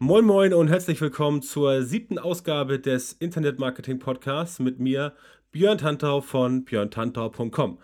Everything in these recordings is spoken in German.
Moin Moin und herzlich willkommen zur siebten Ausgabe des Internet Marketing Podcasts mit mir, Björn Tantau von björntantau.com.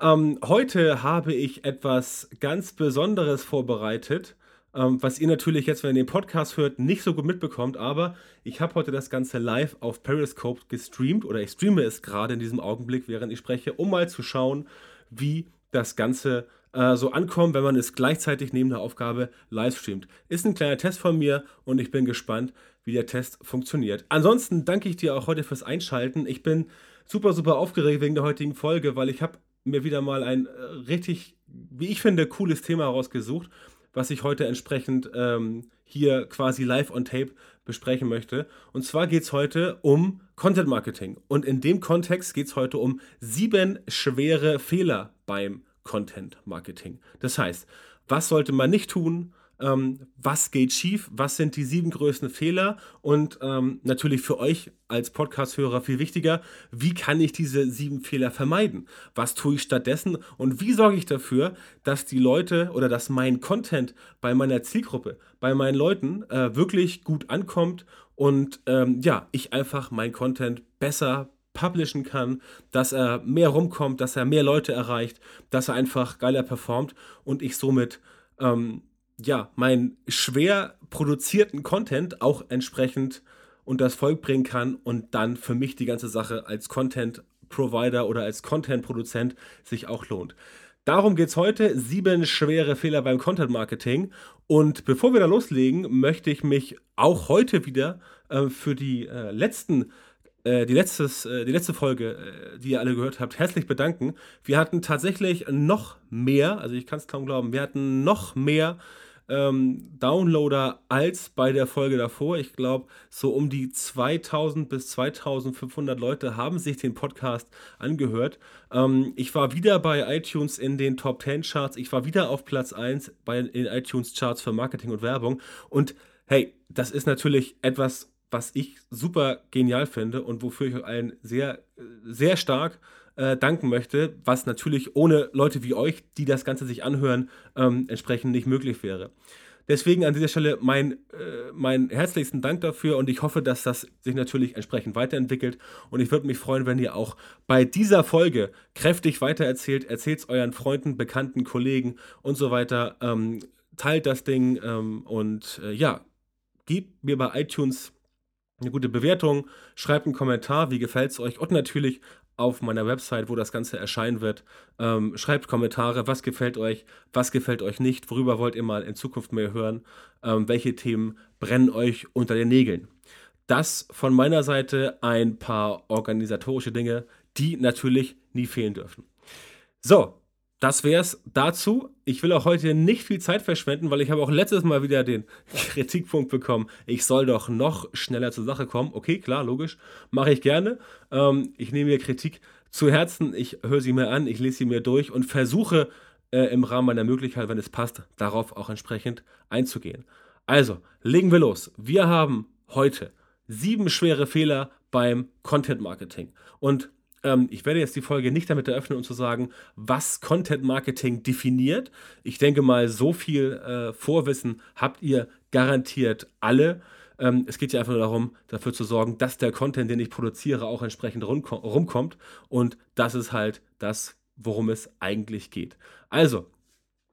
Ähm, heute habe ich etwas ganz Besonderes vorbereitet, ähm, was ihr natürlich jetzt, wenn ihr den Podcast hört, nicht so gut mitbekommt, aber ich habe heute das Ganze live auf Periscope gestreamt oder ich streame es gerade in diesem Augenblick, während ich spreche, um mal zu schauen, wie das Ganze äh, so ankommt, wenn man es gleichzeitig neben der Aufgabe live streamt. Ist ein kleiner Test von mir und ich bin gespannt, wie der Test funktioniert. Ansonsten danke ich dir auch heute fürs Einschalten. Ich bin super, super aufgeregt wegen der heutigen Folge, weil ich habe mir wieder mal ein äh, richtig, wie ich finde, cooles Thema herausgesucht, was ich heute entsprechend ähm, hier quasi live on tape besprechen möchte. Und zwar geht es heute um Content Marketing. Und in dem Kontext geht es heute um sieben schwere Fehler beim Content Marketing. Das heißt, was sollte man nicht tun? Ähm, was geht schief? Was sind die sieben größten Fehler? Und ähm, natürlich für euch als Podcast-Hörer viel wichtiger, wie kann ich diese sieben Fehler vermeiden? Was tue ich stattdessen? Und wie sorge ich dafür, dass die Leute oder dass mein Content bei meiner Zielgruppe, bei meinen Leuten äh, wirklich gut ankommt und ähm, ja, ich einfach mein Content besser publishen kann, dass er mehr rumkommt, dass er mehr Leute erreicht, dass er einfach geiler performt und ich somit ähm, ja meinen schwer produzierten Content auch entsprechend unter das Volk bringen kann und dann für mich die ganze Sache als Content Provider oder als Content Produzent sich auch lohnt. Darum geht es heute. Sieben schwere Fehler beim Content Marketing. Und bevor wir da loslegen, möchte ich mich auch heute wieder äh, für die äh, letzten äh, die, letztes, äh, die letzte Folge, äh, die ihr alle gehört habt, herzlich bedanken. Wir hatten tatsächlich noch mehr, also ich kann es kaum glauben, wir hatten noch mehr ähm, Downloader als bei der Folge davor. Ich glaube, so um die 2000 bis 2500 Leute haben sich den Podcast angehört. Ähm, ich war wieder bei iTunes in den Top 10 Charts. Ich war wieder auf Platz 1 bei den iTunes Charts für Marketing und Werbung. Und hey, das ist natürlich etwas was ich super genial finde und wofür ich euch allen sehr, sehr stark äh, danken möchte, was natürlich ohne Leute wie euch, die das Ganze sich anhören, ähm, entsprechend nicht möglich wäre. Deswegen an dieser Stelle mein, äh, mein herzlichsten Dank dafür und ich hoffe, dass das sich natürlich entsprechend weiterentwickelt. Und ich würde mich freuen, wenn ihr auch bei dieser Folge kräftig weitererzählt. Erzählt es euren Freunden, Bekannten, Kollegen und so weiter. Ähm, teilt das Ding ähm, und äh, ja, gebt mir bei iTunes eine gute Bewertung, schreibt einen Kommentar, wie gefällt es euch und natürlich auf meiner Website, wo das Ganze erscheinen wird. Ähm, schreibt Kommentare, was gefällt euch, was gefällt euch nicht, worüber wollt ihr mal in Zukunft mehr hören, ähm, welche Themen brennen euch unter den Nägeln. Das von meiner Seite ein paar organisatorische Dinge, die natürlich nie fehlen dürfen. So, das wäre es dazu. Ich will auch heute nicht viel Zeit verschwenden, weil ich habe auch letztes Mal wieder den Kritikpunkt bekommen, ich soll doch noch schneller zur Sache kommen. Okay, klar, logisch, mache ich gerne. Ähm, ich nehme mir Kritik zu Herzen, ich höre sie mir an, ich lese sie mir durch und versuche äh, im Rahmen meiner Möglichkeit, wenn es passt, darauf auch entsprechend einzugehen. Also, legen wir los. Wir haben heute sieben schwere Fehler beim Content Marketing. Und ähm, ich werde jetzt die Folge nicht damit eröffnen, um zu sagen, was Content Marketing definiert. Ich denke mal, so viel äh, Vorwissen habt ihr garantiert alle. Ähm, es geht ja einfach nur darum, dafür zu sorgen, dass der Content, den ich produziere, auch entsprechend rumkommt. Und das ist halt das, worum es eigentlich geht. Also,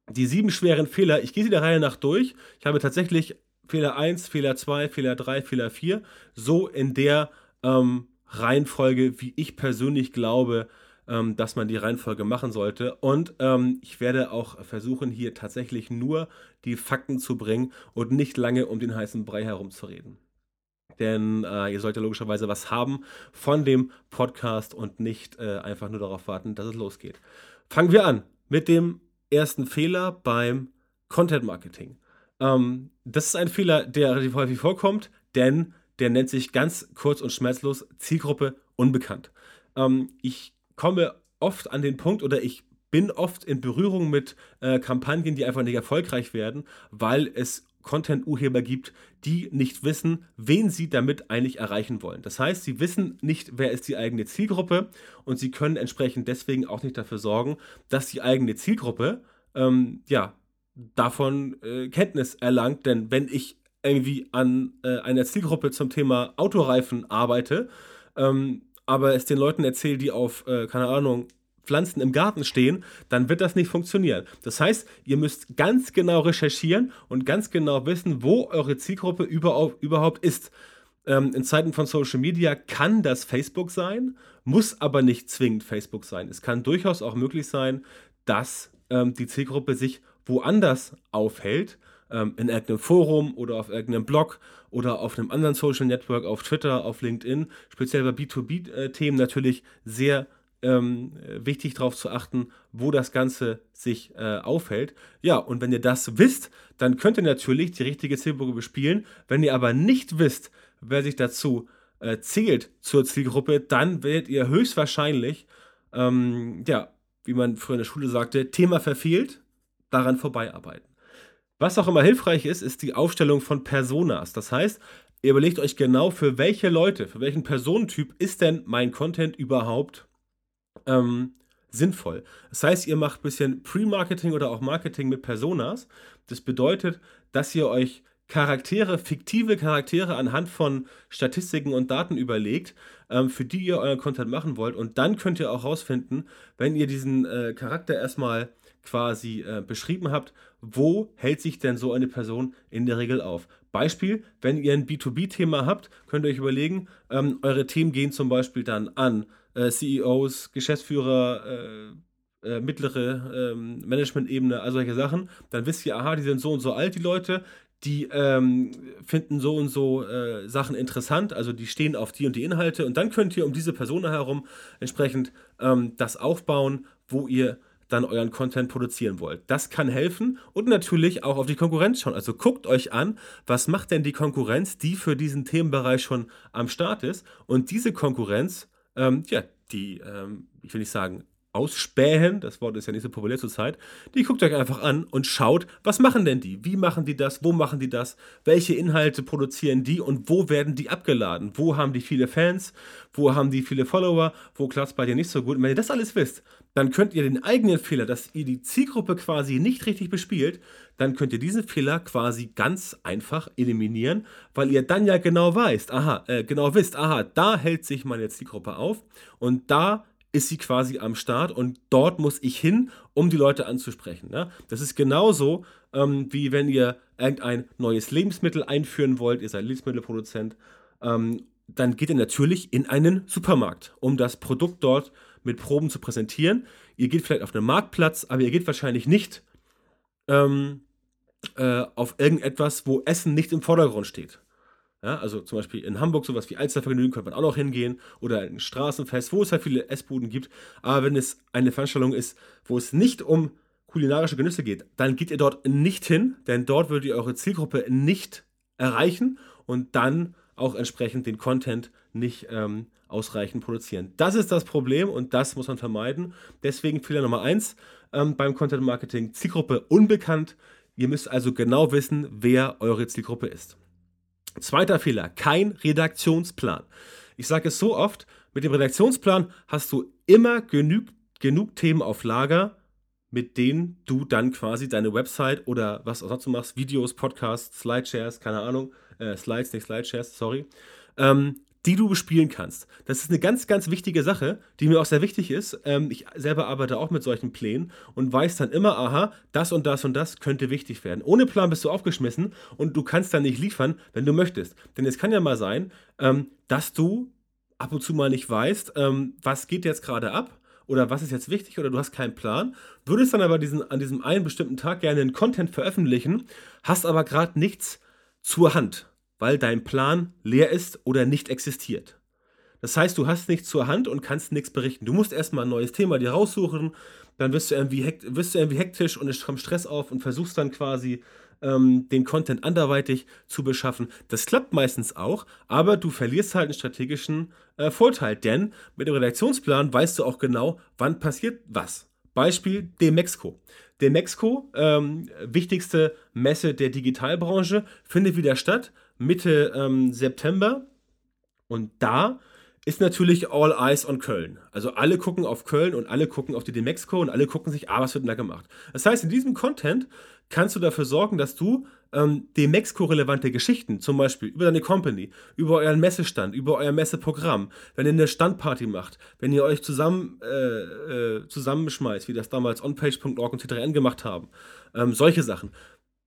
die sieben schweren Fehler, ich gehe sie der Reihe nach durch. Ich habe tatsächlich Fehler 1, Fehler 2, Fehler 3, Fehler 4, so in der ähm, Reihenfolge, wie ich persönlich glaube, ähm, dass man die Reihenfolge machen sollte. Und ähm, ich werde auch versuchen, hier tatsächlich nur die Fakten zu bringen und nicht lange um den heißen Brei herumzureden. Denn äh, ihr solltet logischerweise was haben von dem Podcast und nicht äh, einfach nur darauf warten, dass es losgeht. Fangen wir an mit dem ersten Fehler beim Content Marketing. Ähm, das ist ein Fehler, der relativ häufig vorkommt, denn der nennt sich ganz kurz und schmerzlos Zielgruppe unbekannt. Ähm, ich komme oft an den Punkt oder ich bin oft in Berührung mit äh, Kampagnen, die einfach nicht erfolgreich werden, weil es Content-Urheber gibt, die nicht wissen, wen sie damit eigentlich erreichen wollen. Das heißt, sie wissen nicht, wer ist die eigene Zielgruppe und sie können entsprechend deswegen auch nicht dafür sorgen, dass die eigene Zielgruppe ähm, ja, davon äh, Kenntnis erlangt. Denn wenn ich irgendwie an äh, einer Zielgruppe zum Thema Autoreifen arbeite, ähm, aber es den Leuten erzähle, die auf, äh, keine Ahnung, Pflanzen im Garten stehen, dann wird das nicht funktionieren. Das heißt, ihr müsst ganz genau recherchieren und ganz genau wissen, wo eure Zielgruppe überhaupt ist. Ähm, in Zeiten von Social Media kann das Facebook sein, muss aber nicht zwingend Facebook sein. Es kann durchaus auch möglich sein, dass ähm, die Zielgruppe sich woanders aufhält, ähm, in irgendeinem Forum oder auf irgendeinem Blog oder auf einem anderen Social Network, auf Twitter, auf LinkedIn, speziell bei B2B-Themen äh, natürlich sehr ähm, wichtig darauf zu achten, wo das Ganze sich äh, aufhält. Ja, und wenn ihr das wisst, dann könnt ihr natürlich die richtige Zielgruppe bespielen. Wenn ihr aber nicht wisst, wer sich dazu äh, zählt zur Zielgruppe, dann werdet ihr höchstwahrscheinlich, ähm, ja, wie man früher in der Schule sagte, Thema verfehlt, daran vorbeiarbeiten. Was auch immer hilfreich ist, ist die Aufstellung von Personas. Das heißt, ihr überlegt euch genau, für welche Leute, für welchen Personentyp ist denn mein Content überhaupt ähm, sinnvoll. Das heißt, ihr macht ein bisschen Pre-Marketing oder auch Marketing mit Personas. Das bedeutet, dass ihr euch Charaktere, fiktive Charaktere anhand von Statistiken und Daten überlegt, ähm, für die ihr euren Content machen wollt. Und dann könnt ihr auch rausfinden, wenn ihr diesen äh, Charakter erstmal quasi äh, beschrieben habt, wo hält sich denn so eine Person in der Regel auf? Beispiel, wenn ihr ein B2B-Thema habt, könnt ihr euch überlegen, ähm, eure Themen gehen zum Beispiel dann an äh, CEOs, Geschäftsführer, äh, äh, mittlere ähm, Management-Ebene, all solche Sachen, dann wisst ihr, aha, die sind so und so alt, die Leute, die ähm, finden so und so äh, Sachen interessant, also die stehen auf die und die Inhalte und dann könnt ihr um diese Person herum entsprechend ähm, das aufbauen, wo ihr dann euren Content produzieren wollt. Das kann helfen und natürlich auch auf die Konkurrenz schauen. Also guckt euch an, was macht denn die Konkurrenz, die für diesen Themenbereich schon am Start ist und diese Konkurrenz ähm, ja, die, ähm, ich will nicht sagen, ausspähen, das Wort ist ja nicht so populär zurzeit, die guckt euch einfach an und schaut, was machen denn die? Wie machen die das? Wo machen die das? Welche Inhalte produzieren die und wo werden die abgeladen? Wo haben die viele Fans? Wo haben die viele Follower? Wo klappt es bei dir nicht so gut? Und wenn ihr das alles wisst, dann könnt ihr den eigenen Fehler, dass ihr die Zielgruppe quasi nicht richtig bespielt, dann könnt ihr diesen Fehler quasi ganz einfach eliminieren, weil ihr dann ja genau weißt, aha, äh, genau wisst, aha, da hält sich meine Zielgruppe auf und da ist sie quasi am Start und dort muss ich hin, um die Leute anzusprechen. Ne? Das ist genauso, ähm, wie wenn ihr irgendein neues Lebensmittel einführen wollt, ihr seid Lebensmittelproduzent, ähm, dann geht ihr natürlich in einen Supermarkt, um das Produkt dort mit Proben zu präsentieren. Ihr geht vielleicht auf einen Marktplatz, aber ihr geht wahrscheinlich nicht ähm, äh, auf irgendetwas, wo Essen nicht im Vordergrund steht. Ja, also zum Beispiel in Hamburg sowas wie Alstervergnügen könnte man auch noch hingehen oder ein Straßenfest, wo es halt viele Essbuden gibt. Aber wenn es eine Veranstaltung ist, wo es nicht um kulinarische Genüsse geht, dann geht ihr dort nicht hin, denn dort würdet ihr eure Zielgruppe nicht erreichen und dann auch entsprechend den Content nicht ähm, ausreichend produzieren. Das ist das Problem und das muss man vermeiden. Deswegen Fehler Nummer eins ähm, beim Content Marketing: Zielgruppe unbekannt. Ihr müsst also genau wissen, wer eure Zielgruppe ist. Zweiter Fehler, kein Redaktionsplan. Ich sage es so oft, mit dem Redaktionsplan hast du immer genug, genug Themen auf Lager, mit denen du dann quasi deine Website oder was auch du machst, Videos, Podcasts, Slideshares, keine Ahnung, äh, Slides, nicht Slideshares, sorry, ähm, die du bespielen kannst. Das ist eine ganz, ganz wichtige Sache, die mir auch sehr wichtig ist. Ähm, ich selber arbeite auch mit solchen Plänen und weiß dann immer, aha, das und das und das könnte wichtig werden. Ohne Plan bist du aufgeschmissen und du kannst dann nicht liefern, wenn du möchtest. Denn es kann ja mal sein, ähm, dass du ab und zu mal nicht weißt, ähm, was geht jetzt gerade ab oder was ist jetzt wichtig oder du hast keinen Plan, würdest dann aber diesen, an diesem einen bestimmten Tag gerne einen Content veröffentlichen, hast aber gerade nichts zur Hand weil dein Plan leer ist oder nicht existiert. Das heißt, du hast nichts zur Hand und kannst nichts berichten. Du musst erstmal ein neues Thema dir raussuchen, dann wirst du irgendwie, hekt, wirst du irgendwie hektisch und es kommt Stress auf und versuchst dann quasi ähm, den Content anderweitig zu beschaffen. Das klappt meistens auch, aber du verlierst halt einen strategischen äh, Vorteil, denn mit dem Redaktionsplan weißt du auch genau, wann passiert was. Beispiel Demexco. Demexco, ähm, wichtigste Messe der Digitalbranche, findet wieder statt Mitte ähm, September. Und da ist natürlich All Eyes on Köln. Also alle gucken auf Köln und alle gucken auf die Demexco und alle gucken sich, ah, was wird denn da gemacht? Das heißt, in diesem Content kannst du dafür sorgen, dass du ähm, Demexco-relevante Geschichten, zum Beispiel über deine Company, über euren Messestand, über euer Messeprogramm, wenn ihr eine Standparty macht, wenn ihr euch zusammen, äh, äh, zusammenschmeißt, wie das damals onpage.org und T3N gemacht haben, ähm, solche Sachen,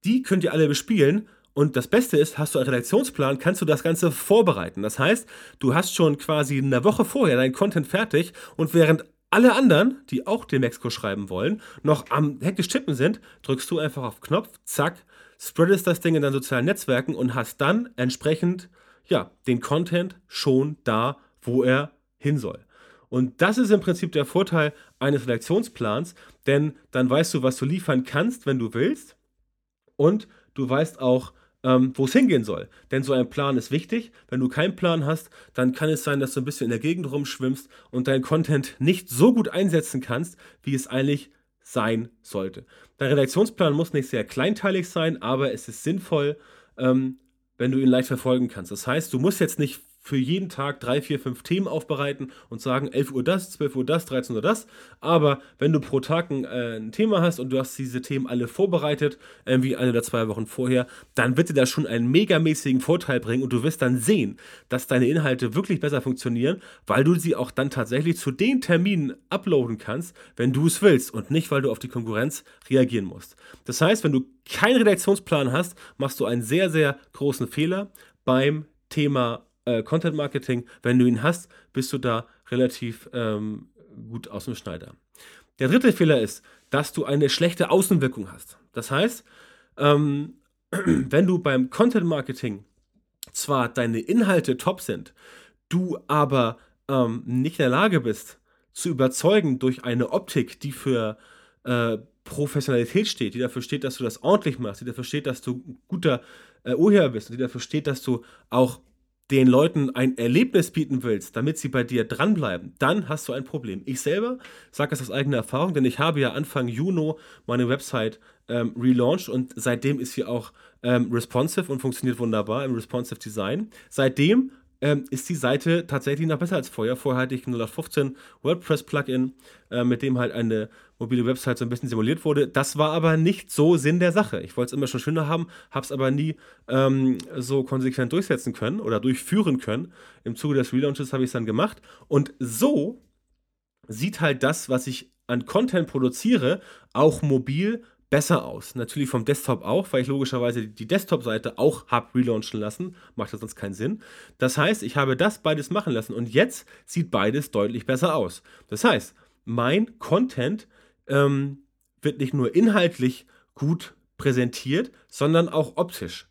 die könnt ihr alle bespielen und das Beste ist, hast du einen Redaktionsplan, kannst du das Ganze vorbereiten. Das heißt, du hast schon quasi eine Woche vorher deinen Content fertig und während alle anderen, die auch den Mexiko schreiben wollen, noch am hektisch tippen sind, drückst du einfach auf Knopf, zack, spreadest das Ding in deinen sozialen Netzwerken und hast dann entsprechend ja, den Content schon da, wo er hin soll. Und das ist im Prinzip der Vorteil eines Redaktionsplans, denn dann weißt du, was du liefern kannst, wenn du willst. Und du weißt auch, ähm, wo es hingehen soll. Denn so ein Plan ist wichtig. Wenn du keinen Plan hast, dann kann es sein, dass du ein bisschen in der Gegend rumschwimmst und deinen Content nicht so gut einsetzen kannst, wie es eigentlich sein sollte. Dein Redaktionsplan muss nicht sehr kleinteilig sein, aber es ist sinnvoll, ähm, wenn du ihn leicht verfolgen kannst. Das heißt, du musst jetzt nicht für jeden Tag drei, vier, fünf Themen aufbereiten und sagen, 11 Uhr das, 12 Uhr das, 13 Uhr das. Aber wenn du pro Tag ein, äh, ein Thema hast und du hast diese Themen alle vorbereitet, irgendwie eine oder zwei Wochen vorher, dann wird dir das schon einen megamäßigen Vorteil bringen und du wirst dann sehen, dass deine Inhalte wirklich besser funktionieren, weil du sie auch dann tatsächlich zu den Terminen uploaden kannst, wenn du es willst und nicht, weil du auf die Konkurrenz reagieren musst. Das heißt, wenn du keinen Redaktionsplan hast, machst du einen sehr, sehr großen Fehler beim Thema äh, Content Marketing, wenn du ihn hast, bist du da relativ ähm, gut aus dem Schneider. Der dritte Fehler ist, dass du eine schlechte Außenwirkung hast. Das heißt, ähm, wenn du beim Content Marketing zwar deine Inhalte top sind, du aber ähm, nicht in der Lage bist, zu überzeugen durch eine Optik, die für äh, Professionalität steht, die dafür steht, dass du das ordentlich machst, die dafür steht, dass du ein guter äh, Urheber bist die dafür steht, dass du auch den Leuten ein Erlebnis bieten willst, damit sie bei dir dranbleiben, dann hast du ein Problem. Ich selber sage das aus eigener Erfahrung, denn ich habe ja Anfang Juni meine Website ähm, relaunched und seitdem ist sie auch ähm, responsive und funktioniert wunderbar im responsive Design. Seitdem ähm, ist die Seite tatsächlich noch besser als vorher. Vorher hatte ich ein 0815 WordPress-Plugin, äh, mit dem halt eine mobile Website so ein bisschen simuliert wurde. Das war aber nicht so Sinn der Sache. Ich wollte es immer schon schöner haben, habe es aber nie ähm, so konsequent durchsetzen können oder durchführen können. Im Zuge des Relaunches habe ich es dann gemacht. Und so sieht halt das, was ich an Content produziere, auch mobil besser aus. Natürlich vom Desktop auch, weil ich logischerweise die Desktop-Seite auch habe relaunchen lassen. Macht das sonst keinen Sinn. Das heißt, ich habe das beides machen lassen und jetzt sieht beides deutlich besser aus. Das heißt, mein Content ähm, wird nicht nur inhaltlich gut präsentiert, sondern auch optisch.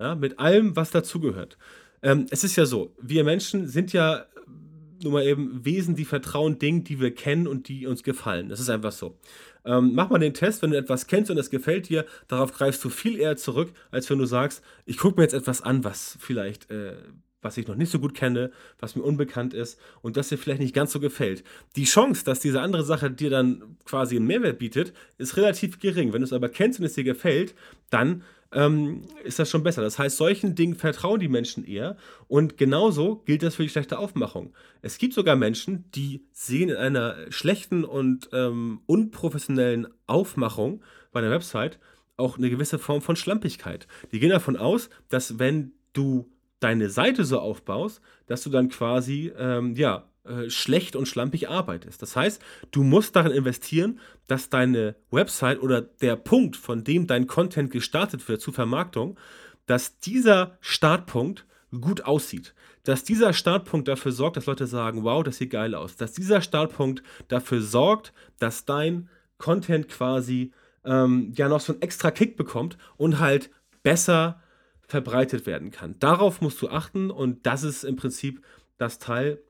Ja, mit allem, was dazugehört. Ähm, es ist ja so, wir Menschen sind ja nur mal eben Wesen, die vertrauen Dingen, die wir kennen und die uns gefallen. Das ist einfach so. Ähm, mach mal den Test, wenn du etwas kennst und es gefällt dir, darauf greifst du viel eher zurück, als wenn du sagst, ich gucke mir jetzt etwas an, was vielleicht, äh, was ich noch nicht so gut kenne, was mir unbekannt ist und das dir vielleicht nicht ganz so gefällt. Die Chance, dass diese andere Sache dir dann quasi einen Mehrwert bietet, ist relativ gering. Wenn du es aber kennst und es dir gefällt, dann ähm, ist das schon besser. Das heißt, solchen Dingen vertrauen die Menschen eher. Und genauso gilt das für die schlechte Aufmachung. Es gibt sogar Menschen, die sehen in einer schlechten und ähm, unprofessionellen Aufmachung bei einer Website auch eine gewisse Form von Schlampigkeit. Die gehen davon aus, dass wenn du deine Seite so aufbaust, dass du dann quasi, ähm, ja, äh, schlecht und schlampig arbeitest. Das heißt, du musst darin investieren, dass deine Website oder der Punkt, von dem dein Content gestartet wird zur Vermarktung, dass dieser Startpunkt gut aussieht. Dass dieser Startpunkt dafür sorgt, dass Leute sagen, wow, das sieht geil aus. Dass dieser Startpunkt dafür sorgt, dass dein Content quasi ähm, ja noch so einen extra Kick bekommt und halt besser verbreitet werden kann. Darauf musst du achten und das ist im Prinzip das Teil,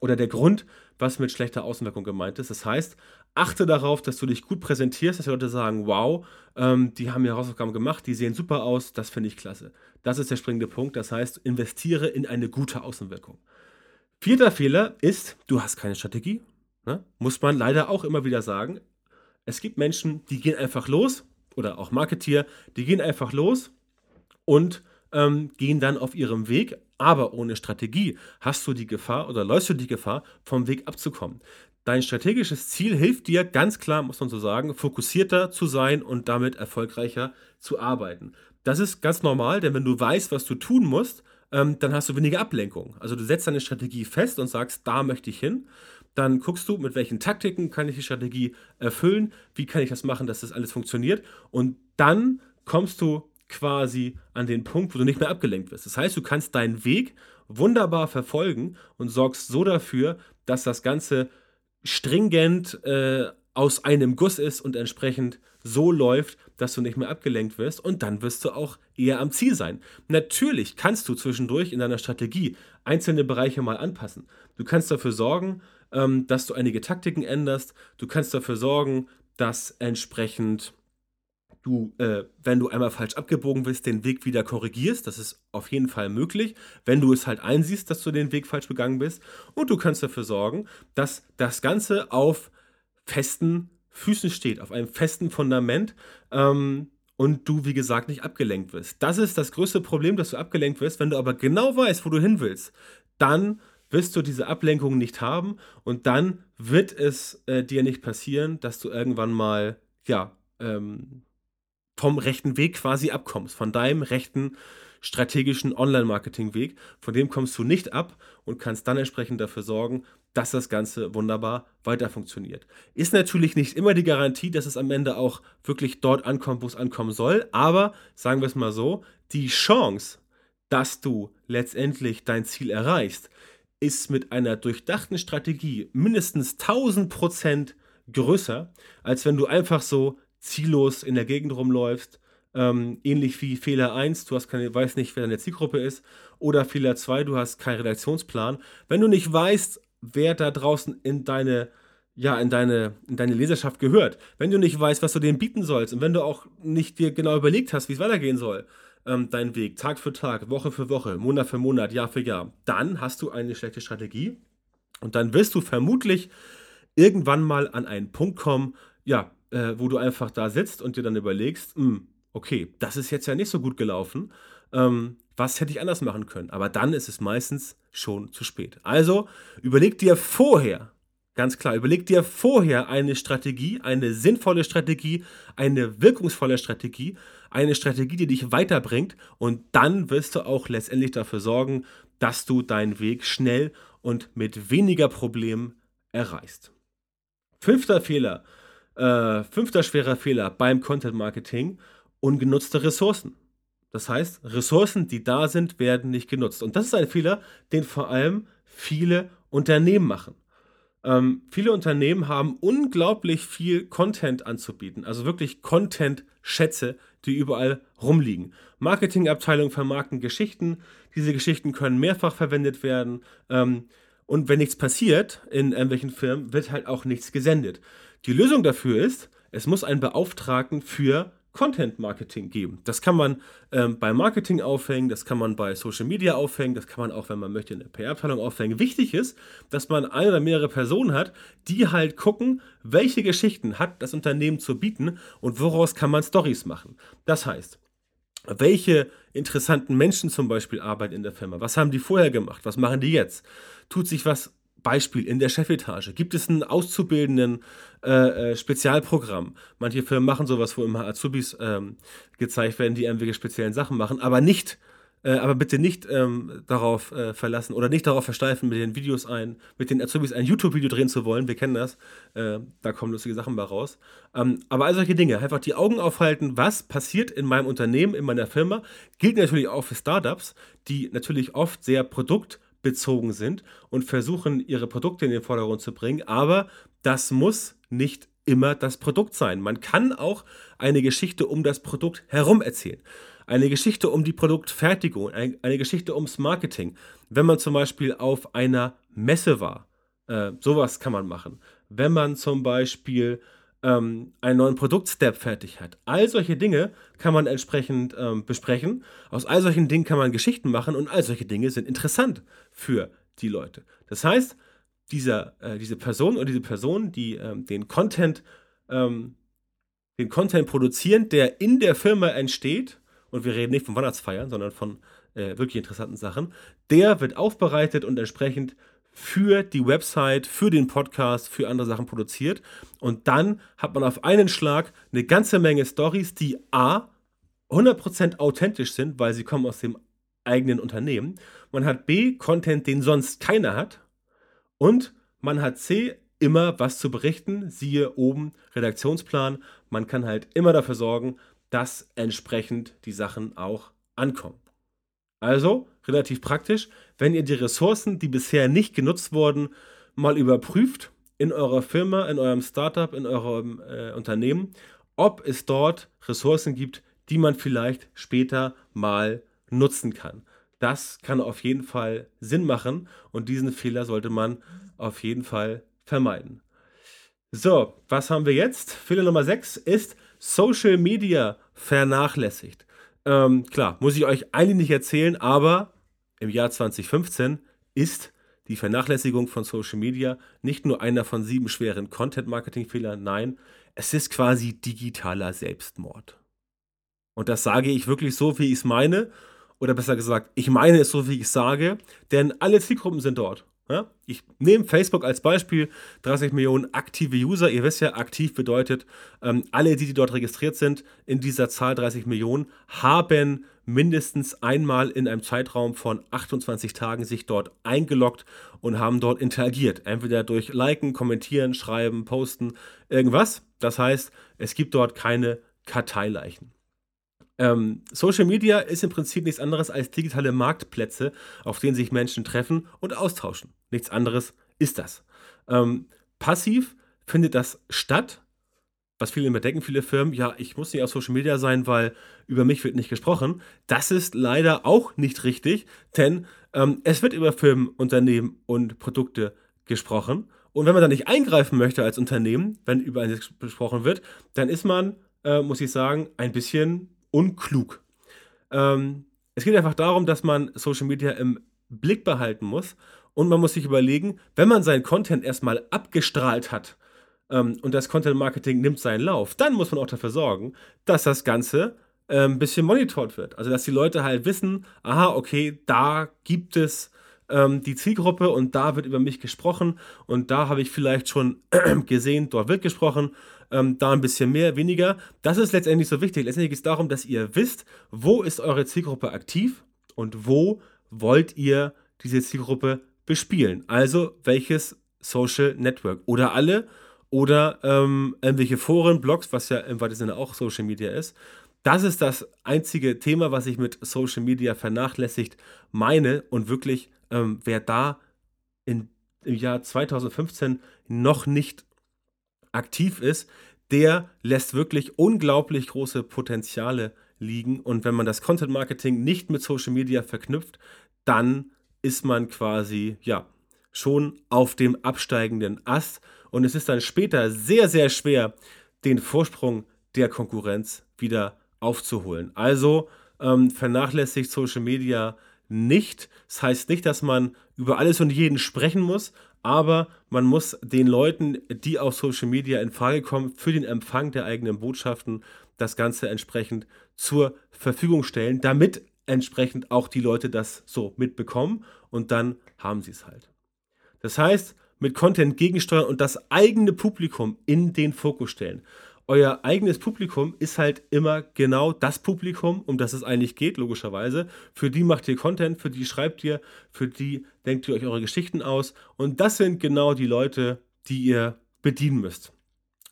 oder der Grund, was mit schlechter Außenwirkung gemeint ist. Das heißt, achte darauf, dass du dich gut präsentierst, dass die Leute sagen, wow, ähm, die haben ihre Hausaufgaben gemacht, die sehen super aus, das finde ich klasse. Das ist der springende Punkt. Das heißt, investiere in eine gute Außenwirkung. Vierter Fehler ist, du hast keine Strategie. Ne? Muss man leider auch immer wieder sagen. Es gibt Menschen, die gehen einfach los, oder auch Marketier, die gehen einfach los und ähm, gehen dann auf ihrem Weg, aber ohne Strategie hast du die Gefahr oder läufst du die Gefahr, vom Weg abzukommen. Dein strategisches Ziel hilft dir ganz klar, muss man so sagen, fokussierter zu sein und damit erfolgreicher zu arbeiten. Das ist ganz normal, denn wenn du weißt, was du tun musst, ähm, dann hast du weniger Ablenkung. Also du setzt deine Strategie fest und sagst, da möchte ich hin. Dann guckst du, mit welchen Taktiken kann ich die Strategie erfüllen, wie kann ich das machen, dass das alles funktioniert. Und dann kommst du quasi an den Punkt, wo du nicht mehr abgelenkt wirst. Das heißt, du kannst deinen Weg wunderbar verfolgen und sorgst so dafür, dass das Ganze stringent äh, aus einem Guss ist und entsprechend so läuft, dass du nicht mehr abgelenkt wirst und dann wirst du auch eher am Ziel sein. Natürlich kannst du zwischendurch in deiner Strategie einzelne Bereiche mal anpassen. Du kannst dafür sorgen, ähm, dass du einige Taktiken änderst. Du kannst dafür sorgen, dass entsprechend du, äh, wenn du einmal falsch abgebogen bist, den Weg wieder korrigierst. Das ist auf jeden Fall möglich, wenn du es halt einsiehst, dass du den Weg falsch begangen bist. Und du kannst dafür sorgen, dass das Ganze auf festen Füßen steht, auf einem festen Fundament. Ähm, und du, wie gesagt, nicht abgelenkt wirst. Das ist das größte Problem, dass du abgelenkt wirst. Wenn du aber genau weißt, wo du hin willst, dann wirst du diese Ablenkung nicht haben und dann wird es äh, dir nicht passieren, dass du irgendwann mal, ja, ähm, vom rechten Weg quasi abkommst, von deinem rechten strategischen Online-Marketing-Weg. Von dem kommst du nicht ab und kannst dann entsprechend dafür sorgen, dass das Ganze wunderbar weiter funktioniert. Ist natürlich nicht immer die Garantie, dass es am Ende auch wirklich dort ankommt, wo es ankommen soll, aber sagen wir es mal so, die Chance, dass du letztendlich dein Ziel erreichst, ist mit einer durchdachten Strategie mindestens 1000 Prozent größer, als wenn du einfach so ziellos in der Gegend rumläufst. Ähm, ähnlich wie Fehler 1, du hast keine, weißt nicht, wer deine Zielgruppe ist. Oder Fehler 2, du hast keinen Redaktionsplan. Wenn du nicht weißt, wer da draußen in deine, ja, in deine, in deine Leserschaft gehört, wenn du nicht weißt, was du denen bieten sollst und wenn du auch nicht dir genau überlegt hast, wie es weitergehen soll, ähm, deinen Weg, Tag für Tag, Woche für Woche, Monat für Monat, Jahr für Jahr, dann hast du eine schlechte Strategie und dann wirst du vermutlich irgendwann mal an einen Punkt kommen, ja, äh, wo du einfach da sitzt und dir dann überlegst, hm, okay, das ist jetzt ja nicht so gut gelaufen, ähm, was hätte ich anders machen können? Aber dann ist es meistens schon zu spät. Also überleg dir vorher, Ganz klar, überleg dir vorher eine Strategie, eine sinnvolle Strategie, eine wirkungsvolle Strategie, eine Strategie, die dich weiterbringt und dann wirst du auch letztendlich dafür sorgen, dass du deinen Weg schnell und mit weniger Problemen erreichst. Fünfter Fehler, äh, fünfter schwerer Fehler beim Content Marketing, ungenutzte Ressourcen. Das heißt, Ressourcen, die da sind, werden nicht genutzt. Und das ist ein Fehler, den vor allem viele Unternehmen machen. Ähm, viele Unternehmen haben unglaublich viel Content anzubieten, also wirklich Content-Schätze, die überall rumliegen. Marketingabteilungen vermarkten Geschichten, diese Geschichten können mehrfach verwendet werden ähm, und wenn nichts passiert in irgendwelchen Firmen, wird halt auch nichts gesendet. Die Lösung dafür ist, es muss einen Beauftragten für Content Marketing geben. Das kann man ähm, bei Marketing aufhängen, das kann man bei Social Media aufhängen, das kann man auch, wenn man möchte, in der PR-Abteilung aufhängen. Wichtig ist, dass man eine oder mehrere Personen hat, die halt gucken, welche Geschichten hat das Unternehmen zu bieten und woraus kann man Stories machen. Das heißt, welche interessanten Menschen zum Beispiel arbeiten in der Firma? Was haben die vorher gemacht? Was machen die jetzt? Tut sich was Beispiel in der Chefetage gibt es ein Auszubildenden äh, äh, Spezialprogramm. Manche Firmen machen sowas, wo immer Azubis ähm, gezeigt werden, die irgendwelche speziellen Sachen machen, aber nicht, äh, aber bitte nicht ähm, darauf äh, verlassen oder nicht darauf versteifen, mit den Videos ein, mit den Azubis ein YouTube-Video drehen zu wollen. Wir kennen das. Äh, da kommen lustige Sachen bei raus. Ähm, aber all solche Dinge, einfach die Augen aufhalten, was passiert in meinem Unternehmen, in meiner Firma, gilt natürlich auch für Startups, die natürlich oft sehr produkt bezogen sind und versuchen, ihre Produkte in den Vordergrund zu bringen. Aber das muss nicht immer das Produkt sein. Man kann auch eine Geschichte um das Produkt herum erzählen. Eine Geschichte um die Produktfertigung, eine Geschichte ums Marketing. Wenn man zum Beispiel auf einer Messe war, Äh, sowas kann man machen. Wenn man zum Beispiel ähm, einen neuen Produktstep fertig hat. All solche Dinge kann man entsprechend ähm, besprechen. Aus all solchen Dingen kann man Geschichten machen und all solche Dinge sind interessant für die Leute. Das heißt, dieser, äh, diese Person oder diese Person, die ähm, den Content, ähm, den Content produzieren, der in der Firma entsteht, und wir reden nicht von Weihnachtsfeiern, sondern von äh, wirklich interessanten Sachen, der wird aufbereitet und entsprechend für die Website, für den Podcast, für andere Sachen produziert. Und dann hat man auf einen Schlag eine ganze Menge Stories, die A, 100% authentisch sind, weil sie kommen aus dem eigenen Unternehmen. Man hat B, Content, den sonst keiner hat. Und man hat C, immer was zu berichten. Siehe oben Redaktionsplan. Man kann halt immer dafür sorgen, dass entsprechend die Sachen auch ankommen. Also relativ praktisch, wenn ihr die Ressourcen, die bisher nicht genutzt wurden, mal überprüft in eurer Firma, in eurem Startup, in eurem äh, Unternehmen, ob es dort Ressourcen gibt, die man vielleicht später mal nutzen kann. Das kann auf jeden Fall Sinn machen und diesen Fehler sollte man auf jeden Fall vermeiden. So, was haben wir jetzt? Fehler Nummer 6 ist Social Media vernachlässigt. Ähm, klar, muss ich euch eigentlich nicht erzählen, aber im Jahr 2015 ist die Vernachlässigung von Social Media nicht nur einer von sieben schweren Content-Marketing-Fehlern, nein, es ist quasi digitaler Selbstmord. Und das sage ich wirklich so, wie ich es meine, oder besser gesagt, ich meine es so, wie ich es sage, denn alle Zielgruppen sind dort. Ja? Ich nehme Facebook als Beispiel, 30 Millionen aktive User. Ihr wisst ja, aktiv bedeutet, ähm, alle, die, die dort registriert sind, in dieser Zahl 30 Millionen, haben mindestens einmal in einem Zeitraum von 28 Tagen sich dort eingeloggt und haben dort interagiert. Entweder durch Liken, Kommentieren, Schreiben, Posten, irgendwas. Das heißt, es gibt dort keine Karteileichen. Ähm, Social Media ist im Prinzip nichts anderes als digitale Marktplätze, auf denen sich Menschen treffen und austauschen. Nichts anderes ist das. Ähm, passiv findet das statt, was viele überdenken, viele Firmen, ja, ich muss nicht auf Social Media sein, weil über mich wird nicht gesprochen. Das ist leider auch nicht richtig, denn ähm, es wird über Firmen, Unternehmen und Produkte gesprochen. Und wenn man da nicht eingreifen möchte als Unternehmen, wenn über eines gesprochen wird, dann ist man, äh, muss ich sagen, ein bisschen unklug. Ähm, es geht einfach darum, dass man Social Media im Blick behalten muss und man muss sich überlegen, wenn man seinen Content erstmal abgestrahlt hat ähm, und das Content Marketing nimmt seinen Lauf, dann muss man auch dafür sorgen, dass das Ganze äh, ein bisschen monitort wird. Also dass die Leute halt wissen, aha, okay, da gibt es ähm, die Zielgruppe und da wird über mich gesprochen und da habe ich vielleicht schon gesehen, dort wird gesprochen, ähm, da ein bisschen mehr, weniger. Das ist letztendlich so wichtig. Letztendlich geht es darum, dass ihr wisst, wo ist eure Zielgruppe aktiv und wo wollt ihr diese Zielgruppe bespielen. Also welches Social Network oder alle oder ähm, irgendwelche Foren, Blogs, was ja im weitesten Sinne auch Social Media ist. Das ist das einzige Thema, was ich mit Social Media vernachlässigt meine und wirklich ähm, wer da in, im Jahr 2015 noch nicht aktiv ist, der lässt wirklich unglaublich große Potenziale liegen. Und wenn man das Content Marketing nicht mit Social Media verknüpft, dann ist man quasi, ja, schon auf dem absteigenden Ast. Und es ist dann später sehr, sehr schwer, den Vorsprung der Konkurrenz wieder aufzuholen. Also ähm, vernachlässigt Social Media nicht. Das heißt nicht, dass man über alles und jeden sprechen muss, aber man muss den Leuten, die auf Social Media in Frage kommen, für den Empfang der eigenen Botschaften das Ganze entsprechend zur Verfügung stellen, damit entsprechend auch die Leute das so mitbekommen und dann haben sie es halt. Das heißt, mit Content gegensteuern und das eigene Publikum in den Fokus stellen euer eigenes Publikum ist halt immer genau das Publikum, um das es eigentlich geht, logischerweise. Für die macht ihr Content, für die schreibt ihr, für die denkt ihr euch eure Geschichten aus. Und das sind genau die Leute, die ihr bedienen müsst.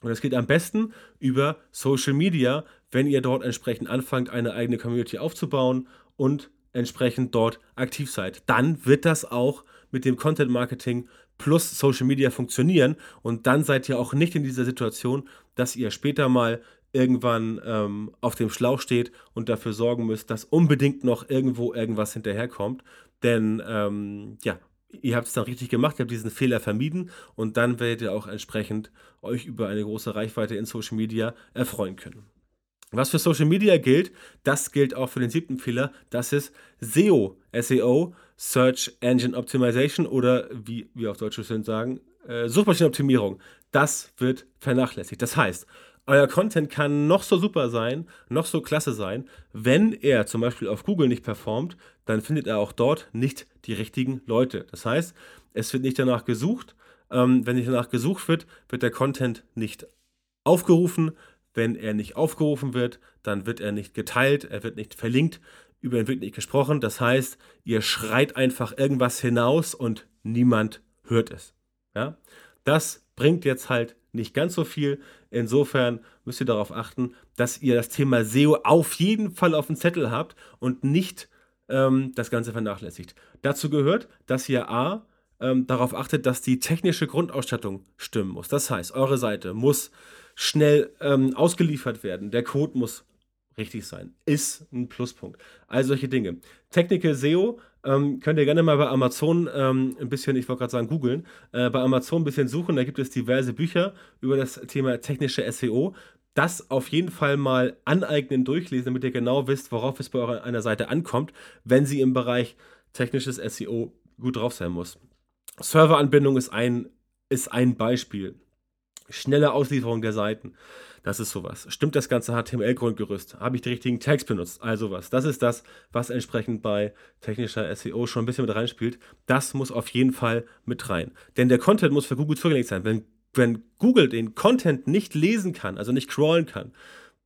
Und das geht am besten über Social Media, wenn ihr dort entsprechend anfangt, eine eigene Community aufzubauen und entsprechend dort aktiv seid. Dann wird das auch mit dem Content Marketing plus Social Media funktionieren und dann seid ihr auch nicht in dieser Situation, dass ihr später mal irgendwann ähm, auf dem Schlauch steht und dafür sorgen müsst, dass unbedingt noch irgendwo irgendwas hinterherkommt. Denn ähm, ja, ihr habt es dann richtig gemacht, ihr habt diesen Fehler vermieden und dann werdet ihr auch entsprechend euch über eine große Reichweite in Social Media erfreuen können. Was für Social Media gilt, das gilt auch für den siebten Fehler, das ist SEO, SEO, Search Engine Optimization oder wie wir auf Deutsch schön sagen, äh, Suchmaschinenoptimierung. Das wird vernachlässigt. Das heißt, euer Content kann noch so super sein, noch so klasse sein. Wenn er zum Beispiel auf Google nicht performt, dann findet er auch dort nicht die richtigen Leute. Das heißt, es wird nicht danach gesucht. Ähm, wenn nicht danach gesucht wird, wird der Content nicht aufgerufen. Wenn er nicht aufgerufen wird, dann wird er nicht geteilt, er wird nicht verlinkt, über ihn wird nicht gesprochen. Das heißt, ihr schreit einfach irgendwas hinaus und niemand hört es. Ja? Das bringt jetzt halt nicht ganz so viel. Insofern müsst ihr darauf achten, dass ihr das Thema SEO auf jeden Fall auf dem Zettel habt und nicht ähm, das Ganze vernachlässigt. Dazu gehört, dass ihr A ähm, darauf achtet, dass die technische Grundausstattung stimmen muss. Das heißt, eure Seite muss schnell ähm, ausgeliefert werden, der Code muss richtig sein. Ist ein Pluspunkt. All solche Dinge. Technical SEO ähm, könnt ihr gerne mal bei Amazon ähm, ein bisschen, ich wollte gerade sagen, googeln, äh, bei Amazon ein bisschen suchen. Da gibt es diverse Bücher über das Thema technische SEO. Das auf jeden Fall mal aneignen, durchlesen, damit ihr genau wisst, worauf es bei eurer, einer Seite ankommt, wenn sie im Bereich technisches SEO gut drauf sein muss. Serveranbindung ist ein, ist ein Beispiel. Schnelle Auslieferung der Seiten. Das ist sowas. Stimmt das ganze HTML-Grundgerüst? Habe ich die richtigen Tags benutzt? Also was. Das ist das, was entsprechend bei technischer SEO schon ein bisschen mit reinspielt. Das muss auf jeden Fall mit rein. Denn der Content muss für Google zugänglich sein. Wenn, wenn Google den Content nicht lesen kann, also nicht crawlen kann,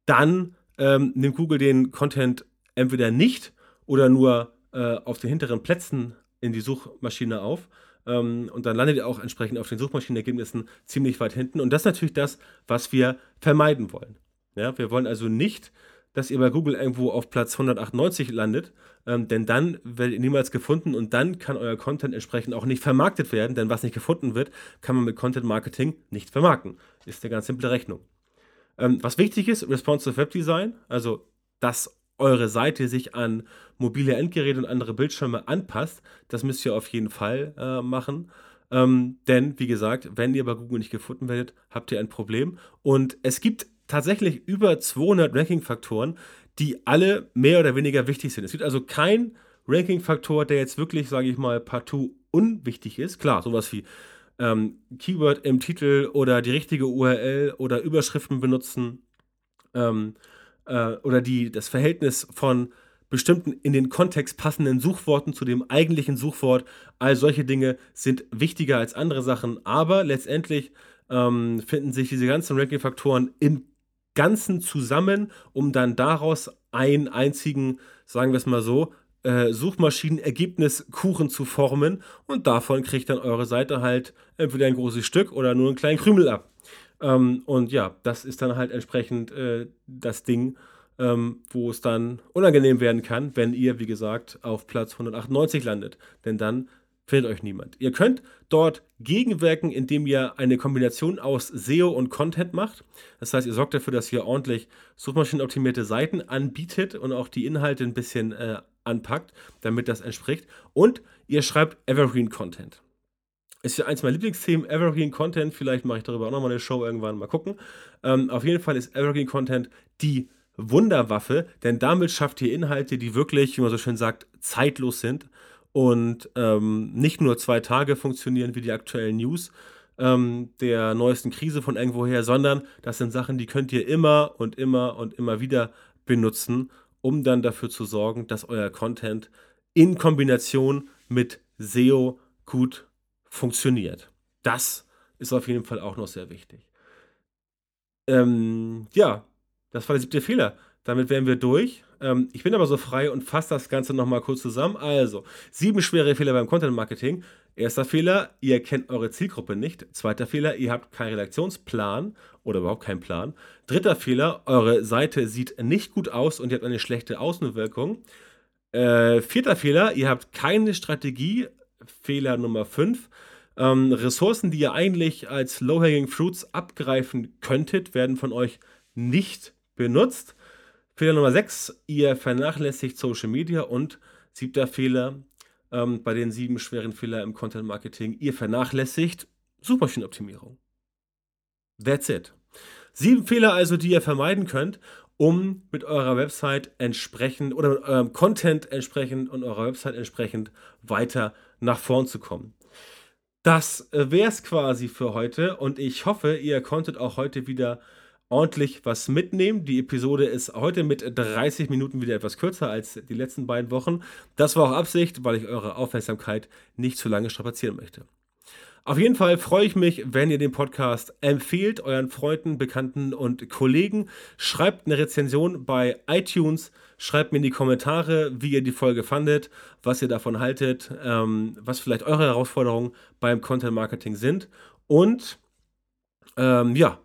dann ähm, nimmt Google den Content entweder nicht oder nur äh, auf den hinteren Plätzen in die Suchmaschine auf. Ähm, und dann landet ihr auch entsprechend auf den Suchmaschinenergebnissen ziemlich weit hinten. Und das ist natürlich das, was wir vermeiden wollen. Ja, wir wollen also nicht, dass ihr bei Google irgendwo auf Platz 198 landet, ähm, denn dann werdet ihr niemals gefunden und dann kann euer Content entsprechend auch nicht vermarktet werden, denn was nicht gefunden wird, kann man mit Content Marketing nicht vermarkten. Ist eine ganz simple Rechnung. Ähm, was wichtig ist, Responsive Web Design, also dass eure Seite sich an mobile Endgeräte und andere Bildschirme anpasst. Das müsst ihr auf jeden Fall äh, machen. Ähm, denn, wie gesagt, wenn ihr bei Google nicht gefunden werdet, habt ihr ein Problem. Und es gibt tatsächlich über 200 Ranking-Faktoren, die alle mehr oder weniger wichtig sind. Es gibt also keinen Ranking-Faktor, der jetzt wirklich, sage ich mal, partout unwichtig ist. Klar, sowas wie ähm, Keyword im Titel oder die richtige URL oder Überschriften benutzen. Ähm, äh, oder die, das Verhältnis von bestimmten in den Kontext passenden Suchworten zu dem eigentlichen Suchwort. All solche Dinge sind wichtiger als andere Sachen, aber letztendlich ähm, finden sich diese ganzen Ranking-Faktoren im Ganzen zusammen, um dann daraus einen einzigen, sagen wir es mal so, äh, Suchmaschinenergebniskuchen zu formen und davon kriegt dann eure Seite halt entweder ein großes Stück oder nur einen kleinen Krümel ab. Ähm, und ja, das ist dann halt entsprechend äh, das Ding, ähm, wo es dann unangenehm werden kann, wenn ihr, wie gesagt, auf Platz 198 landet. Denn dann findet euch niemand. Ihr könnt dort gegenwirken, indem ihr eine Kombination aus SEO und Content macht. Das heißt, ihr sorgt dafür, dass ihr ordentlich suchmaschinenoptimierte Seiten anbietet und auch die Inhalte ein bisschen äh, anpackt, damit das entspricht. Und ihr schreibt Evergreen Content. Ist ja eins meiner Lieblingsthemen, Evergreen Content. Vielleicht mache ich darüber auch nochmal eine Show irgendwann, mal gucken. Ähm, auf jeden Fall ist Evergreen Content die Wunderwaffe, denn damit schafft ihr Inhalte, die wirklich, wie man so schön sagt, zeitlos sind und ähm, nicht nur zwei Tage funktionieren wie die aktuellen News ähm, der neuesten Krise von irgendwoher, sondern das sind Sachen, die könnt ihr immer und immer und immer wieder benutzen, um dann dafür zu sorgen, dass euer Content in Kombination mit SEO gut funktioniert. Das ist auf jeden Fall auch noch sehr wichtig. Ähm, ja, das war der siebte Fehler. Damit wären wir durch. Ähm, ich bin aber so frei und fasse das Ganze nochmal kurz zusammen. Also, sieben schwere Fehler beim Content Marketing. Erster Fehler, ihr kennt eure Zielgruppe nicht. Zweiter Fehler, ihr habt keinen Redaktionsplan oder überhaupt keinen Plan. Dritter Fehler, eure Seite sieht nicht gut aus und ihr habt eine schlechte Außenwirkung. Äh, vierter Fehler, ihr habt keine Strategie. Fehler Nummer 5. Ähm, Ressourcen, die ihr eigentlich als Low-Hanging Fruits abgreifen könntet, werden von euch nicht benutzt. Fehler Nummer 6, ihr vernachlässigt Social Media. Und siebter Fehler, ähm, bei den sieben schweren Fehler im Content Marketing ihr vernachlässigt. Suchmaschinenoptimierung. That's it. Sieben Fehler also, die ihr vermeiden könnt, um mit eurer Website entsprechend oder mit eurem Content entsprechend und eurer Website entsprechend weiter nach vorn zu kommen. Das äh, wäre es quasi für heute und ich hoffe, ihr konntet auch heute wieder ordentlich was mitnehmen. Die Episode ist heute mit 30 Minuten wieder etwas kürzer als die letzten beiden Wochen. Das war auch Absicht, weil ich eure Aufmerksamkeit nicht zu lange strapazieren möchte. Auf jeden Fall freue ich mich, wenn ihr den Podcast empfehlt, euren Freunden, Bekannten und Kollegen. Schreibt eine Rezension bei iTunes, schreibt mir in die Kommentare, wie ihr die Folge fandet, was ihr davon haltet, ähm, was vielleicht eure Herausforderungen beim Content Marketing sind. Und ähm, ja,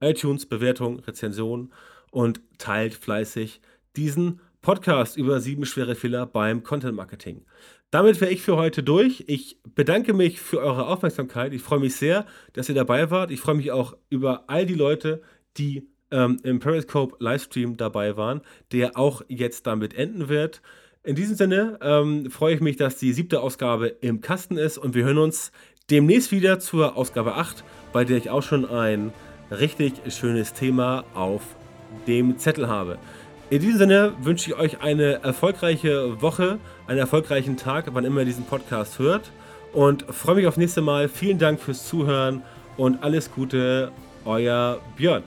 iTunes, Bewertung, Rezension und teilt fleißig diesen Podcast über sieben schwere Fehler beim Content Marketing. Damit wäre ich für heute durch. Ich bedanke mich für eure Aufmerksamkeit. Ich freue mich sehr, dass ihr dabei wart. Ich freue mich auch über all die Leute, die ähm, im Periscope Livestream dabei waren, der auch jetzt damit enden wird. In diesem Sinne ähm, freue ich mich, dass die siebte Ausgabe im Kasten ist und wir hören uns demnächst wieder zur Ausgabe 8, bei der ich auch schon ein richtig schönes Thema auf dem Zettel habe. In diesem Sinne wünsche ich euch eine erfolgreiche Woche, einen erfolgreichen Tag, wann immer ihr diesen Podcast hört. Und freue mich auf nächste Mal. Vielen Dank fürs Zuhören und alles Gute, euer Björn.